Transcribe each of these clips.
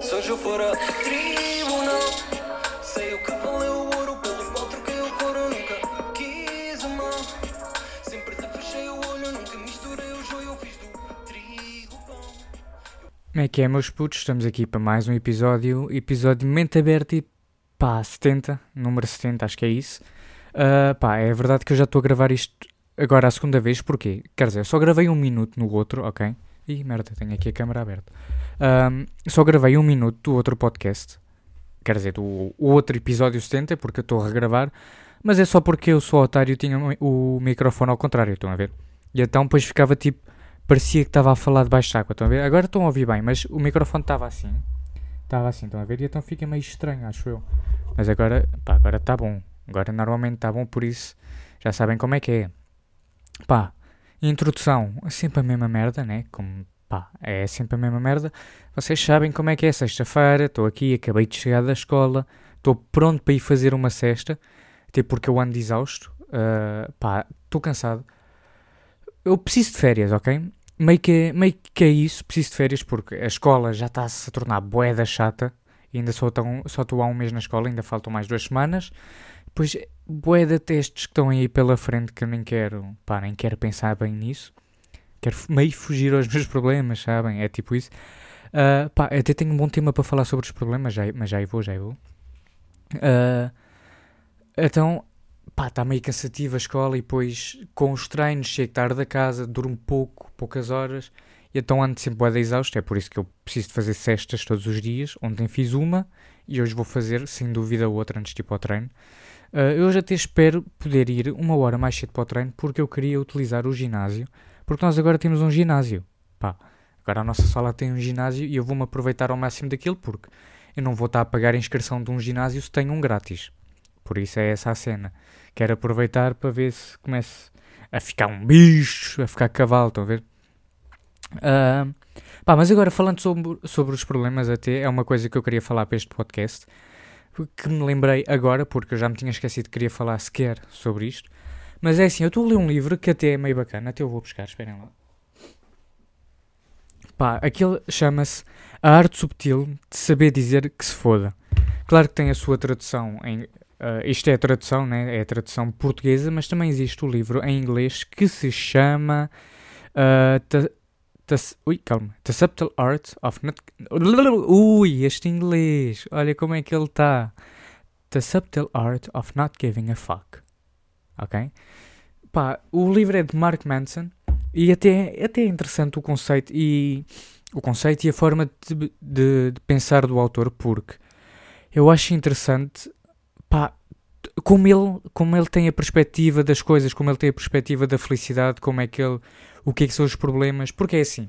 Se hoje eu for a tribunal, sei o que valeu o ouro pelo qual troquei o couro. Nunca quis o mal, sempre te fechei o olho. Nunca misturei o joio, fiz do trigo. Como é que é, meus putos? Estamos aqui para mais um episódio, episódio mente aberta e pá, 70, número 70, acho que é isso. Ah, pá, é verdade que eu já estou a gravar isto agora a segunda vez, porquê? Quer dizer, eu só gravei um minuto no outro, ok? Ih, merda, tenho aqui a câmera aberta. Ahm, só gravei um minuto do outro podcast, quer dizer, do outro episódio 70, porque eu estou a regravar, mas é só porque eu sou otário e tinha o microfone ao contrário, estão a ver? E então depois ficava tipo, parecia que estava a falar debaixo de água, estão a ver? Agora estão a ouvir bem, mas o microfone estava assim, estava assim, estão a ver? E então fica meio estranho, acho eu. Mas agora, pá, agora está bom. Agora normalmente está bom, por isso já sabem como é que é. Pá, introdução, é sempre a mesma merda, né? Como, pá, é sempre a mesma merda. Vocês sabem como é que é sexta-feira, estou aqui, acabei de chegar da escola, estou pronto para ir fazer uma cesta, até porque eu ando exausto. ah, pá, estou cansado. Eu preciso de férias, ok? Meio que, meio que é isso, preciso de férias porque a escola já está-se a tornar boeda chata. E ainda só estou só há um mês na escola, ainda faltam mais duas semanas. Depois, bué de testes que estão aí pela frente que eu nem quero, pá, nem quero pensar bem nisso. Quero meio fugir aos meus problemas, sabem? É tipo isso. Ah, pá, até tenho um bom tema para falar sobre os problemas, já, mas já aí vou, já aí vou. Ah, então, pá, está meio cansativa a escola e depois com os treinos chego tarde a casa, durmo pouco, poucas horas. E então ando sempre bué de exausto, é por isso que eu preciso de fazer cestas todos os dias. Ontem fiz uma e hoje vou fazer, sem dúvida, outra antes de ir para o treino. Uh, eu hoje até espero poder ir uma hora mais cedo para o treino porque eu queria utilizar o ginásio. Porque nós agora temos um ginásio. Pá, agora a nossa sala tem um ginásio e eu vou-me aproveitar ao máximo daquilo porque eu não vou estar a pagar a inscrição de um ginásio se tenho um grátis. Por isso é essa a cena. Quero aproveitar para ver se começo a ficar um bicho, a ficar cavalo, estão a ver? Ah, pá, mas agora falando sobre, sobre os problemas até, é uma coisa que eu queria falar para este podcast que me lembrei agora, porque eu já me tinha esquecido que queria falar sequer sobre isto. Mas é assim, eu estou a ler um livro que até é meio bacana, até eu vou buscar, esperem lá. Pá, aquele chama-se A Arte Subtil de Saber Dizer que se foda. Claro que tem a sua tradução em. ah, isto é a tradução, né? É a tradução portuguesa, mas também existe o livro em inglês que se chama. ah, The- ui, calma. The Subtle Art of Not. Ui, este inglês. Olha como é que ele está. The Subtle Art of Not Giving a Fuck. Ok? Pá, o livro é de Mark Manson e até, até é interessante o conceito e o conceito e a forma de, de- de pensar do autor, porque eu acho interessante pá, como ele, como ele tem a perspectiva das coisas, como ele tem a perspectiva da felicidade, como é que ele, o que é que são os problemas, porque é assim,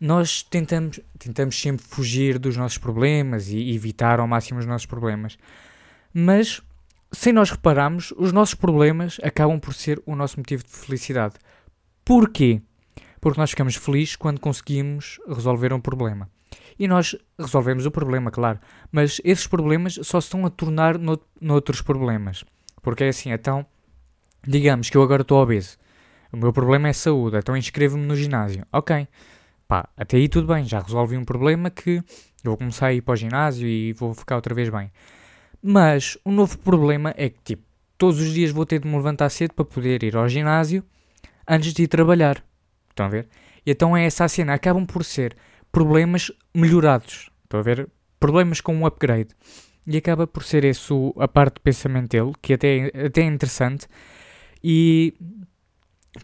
nós tentamos, tentamos sempre fugir dos nossos problemas e evitar ao máximo os nossos problemas, mas sem nós repararmos, os nossos problemas acabam por ser o nosso motivo de felicidade. Porquê? Porque nós ficamos felizes quando conseguimos resolver um problema. E nós resolvemos o problema, claro, mas esses problemas só se estão a tornar no, noutros problemas. Porque é assim, então, digamos que eu agora estou obeso. O meu problema é saúde, então inscrevo-me no ginásio. Ok, pá, até aí tudo bem, já resolvi um problema que eu vou começar a ir para o ginásio e vou ficar outra vez bem. Mas o novo problema é que, tipo, todos os dias vou ter de me levantar cedo para poder ir ao ginásio antes de ir trabalhar. Estão a ver? E então é essa a cena. Acabam por ser problemas melhorados. Estão a ver? Problemas com um upgrade. E acaba por ser esse o- a parte de pensamento dele, que até, até é interessante. E,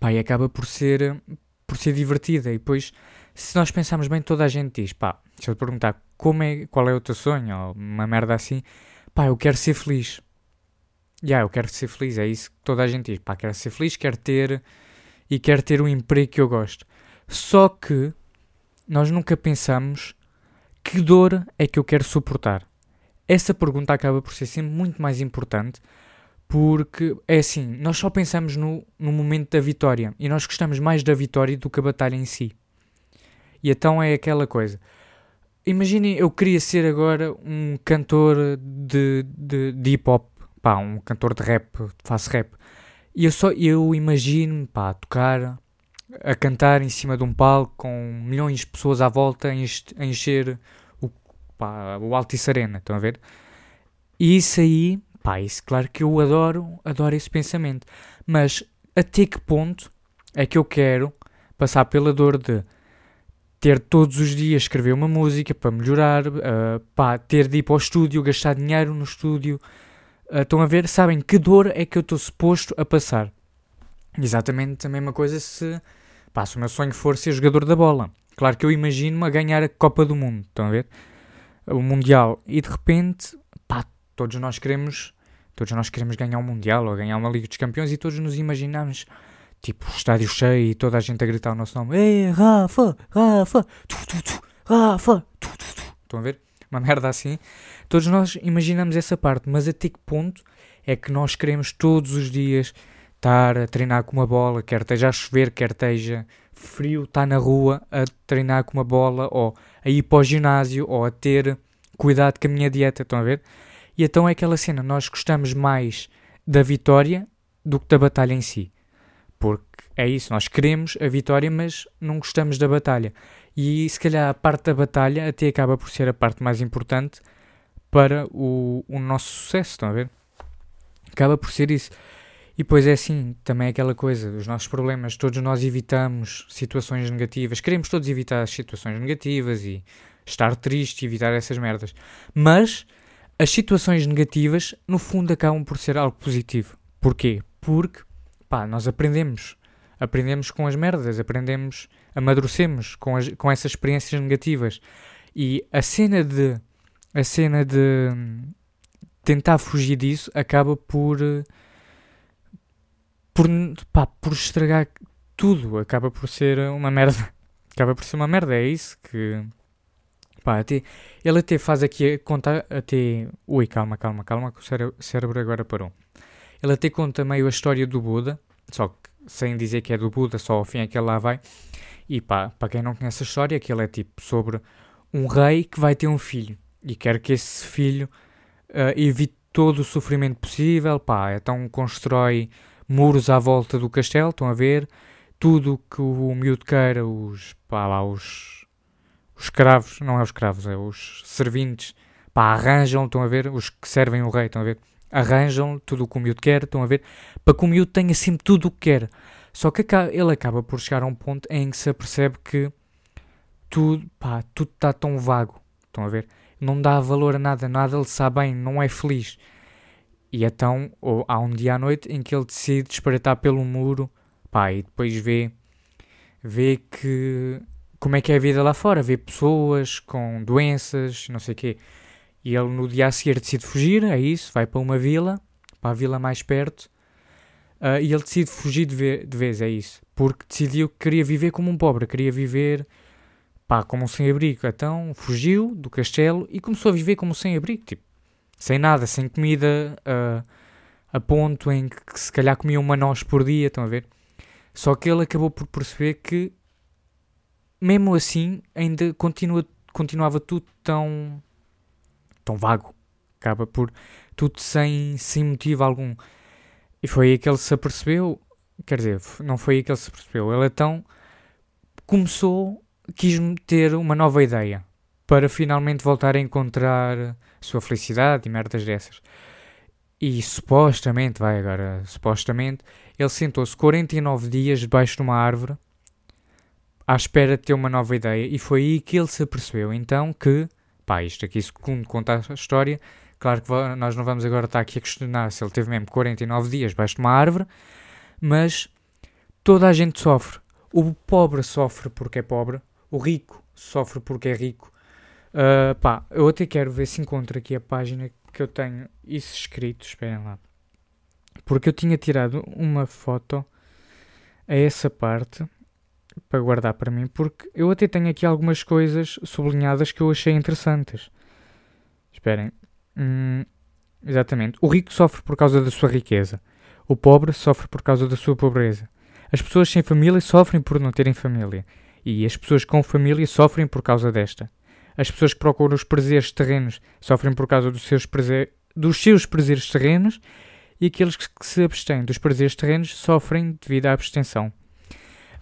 pá, e acaba por ser, por ser divertida. E depois, se nós pensarmos bem, toda a gente diz, pá, se eu te perguntar como é, qual é o teu sonho, ou uma merda assim, pá, eu quero ser feliz. Já, eu quero ser feliz, é isso que toda a gente diz. Pá, quero ser feliz, quero ter e quero ter um emprego que eu gosto. Só que nós nunca pensamos que dor é que eu quero suportar. Essa pergunta acaba por ser sempre muito mais importante porque é assim, nós só pensamos no, no momento da vitória e nós gostamos mais da vitória do que a batalha em si. E então é aquela coisa. Imaginem, eu queria ser agora um cantor de, de, de hip hop, pá, um cantor de rap, faço rap. E eu só eu imagino, pá, a tocar, a cantar em cima de um palco com milhões de pessoas à volta a enche- a encher o, pá, o Altice Arena, estão a ver? E isso aí, pá, isso claro que eu adoro, adoro esse pensamento. Mas até que ponto é que eu quero passar pela dor de ter todos os dias escrever uma música para melhorar, uh, pá, ter de ir para o estúdio, gastar dinheiro no estúdio. Uh, estão a ver? Sabem que dor é que eu estou suposto a passar? Exatamente a mesma coisa se, pá, se o meu sonho for ser jogador da bola. Claro que eu imagino-me a ganhar a Copa do Mundo, estão a ver? O Mundial. E de repente, pá, todos nós queremos, todos nós queremos ganhar um Mundial ou ganhar uma Liga dos Campeões e todos nos imaginamos tipo, estádio cheio e toda a gente a gritar o nosso nome. Ei, Rafa, Rafa, tu, tu, tu, Rafa, tu, tu, tu. Estão a ver? Uma merda assim. Todos nós imaginamos essa parte, mas até que ponto é que nós queremos todos os dias estar a treinar com uma bola, quer esteja a chover, quer esteja frio, estar na rua a treinar com uma bola, ou a ir para o ginásio, ou a ter cuidado com a minha dieta, estão a ver? E então é aquela cena, nós gostamos mais da vitória do que da batalha em si. Porque é isso, nós queremos a vitória, mas não gostamos da batalha. E se calhar a parte da batalha até acaba por ser a parte mais importante para o, o nosso sucesso, estão a ver? Acaba por ser isso. E depois é assim, também é aquela coisa, os nossos problemas, todos nós evitamos situações negativas, queremos todos evitar as situações negativas e estar triste, evitar essas merdas. Mas as situações negativas, no fundo, acabam por ser algo positivo. Porquê? Porque pá, nós aprendemos. Aprendemos com as merdas, aprendemos, amadurecemos com, as, com essas experiências negativas. E a cena de. A cena de tentar fugir disso acaba por. Por, pá, por estragar tudo. Acaba por ser uma merda. Acaba por ser uma merda. É isso que. Pá, até, ele até faz aqui conta. Até. Ui, calma, calma, calma, que o cérebro agora parou. Ele até conta meio a história do Buda, só que sem dizer que é do Buda, só ao fim é que ele lá vai. E pá, para quem não conhece a história, aquilo é tipo sobre um rei que vai ter um filho e quer que esse filho uh, evite todo o sofrimento possível, pá, então constrói muros à volta do castelo, estão a ver? Tudo que o miúdo queira, os, pá, lá, os, os escravos, não é os escravos, é os servintes, pá, arranjam, estão a ver? Os que servem o rei, estão a ver? arranjam tudo o que o miúdo quer, estão a ver, para que o miúdo tenha sempre tudo o que quer. Só que ele acaba por chegar a um ponto em que se apercebe que tudo, pá, tudo está tão vago, estão a ver? Não dá valor a nada, nada ele sabe bem, não é feliz. E então ou, há um dia à noite em que ele decide espreitar pelo muro, pá, e depois vê, vê que como é que é a vida lá fora, vê pessoas com doenças, não sei o quê. E ele no dia a seguir decide fugir, é isso, vai para uma vila, para a vila mais perto, uh, e ele decide fugir de, ve de vez, é isso, porque decidiu que queria viver como um pobre, queria viver pá, como um sem-abrigo. Então fugiu do castelo e começou a viver como um sem-abrigo, tipo, sem nada, sem comida, uh, a ponto em que se calhar comia uma noz por dia, estão a ver? Só que ele acabou por perceber que, mesmo assim, ainda continua, continuava tudo tão tão vago. Acaba por tudo sem, sem motivo algum. E foi aí que ele se apercebeu. Quer dizer, não foi aí que ele se apercebeu. Ele então começou, quis ter uma nova ideia para finalmente voltar a encontrar a sua felicidade e merdas dessas. E supostamente, vai agora, supostamente, ele sentou-se 49 dias debaixo de uma árvore à espera de ter uma nova ideia e foi aí que ele se apercebeu então que pá, isto aqui segundo conta a história, claro que nós não vamos agora estar aqui a questionar se ele teve mesmo 49 dias debaixo de uma árvore, mas toda a gente sofre. O pobre sofre porque é pobre, o rico sofre porque é rico. Uh, pá, eu até quero ver se encontro aqui a página que eu tenho isso escrito, esperem lá. Porque eu tinha tirado uma foto a essa parte para guardar para mim, porque eu até tenho aqui algumas coisas sublinhadas que eu achei interessantes. Esperem. Hum, exatamente. O rico sofre por causa da sua riqueza. O pobre sofre por causa da sua pobreza. As pessoas sem família sofrem por não terem família. E as pessoas com família sofrem por causa desta. As pessoas que procuram os prazeres terrenos sofrem por causa dos seus, prazer, dos seus prazeres terrenos. E aqueles que se abstêm dos prazeres terrenos sofrem devido à abstenção.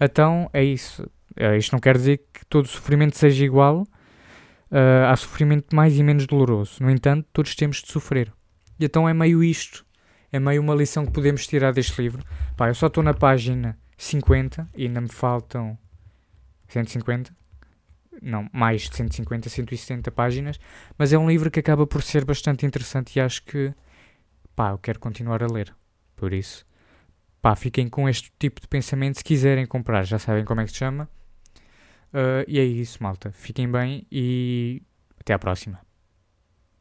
Então é isso. Uh, isto não quer dizer que todo o sofrimento seja igual, uh, há sofrimento mais e menos doloroso. No entanto, todos temos de sofrer. E então é meio isto. É meio uma lição que podemos tirar deste livro. Pá, eu só estou na página 50 e ainda me faltam 150. Não, mais de 150, 170 páginas. Mas é um livro que acaba por ser bastante interessante e acho que, pá, eu quero continuar a ler. Por isso, pá, fiquem com este tipo de pensamento. Se quiserem comprar, já sabem como é que se chama. Uh, e é isso, malta. Fiquem bem e até à próxima.